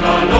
the Lord.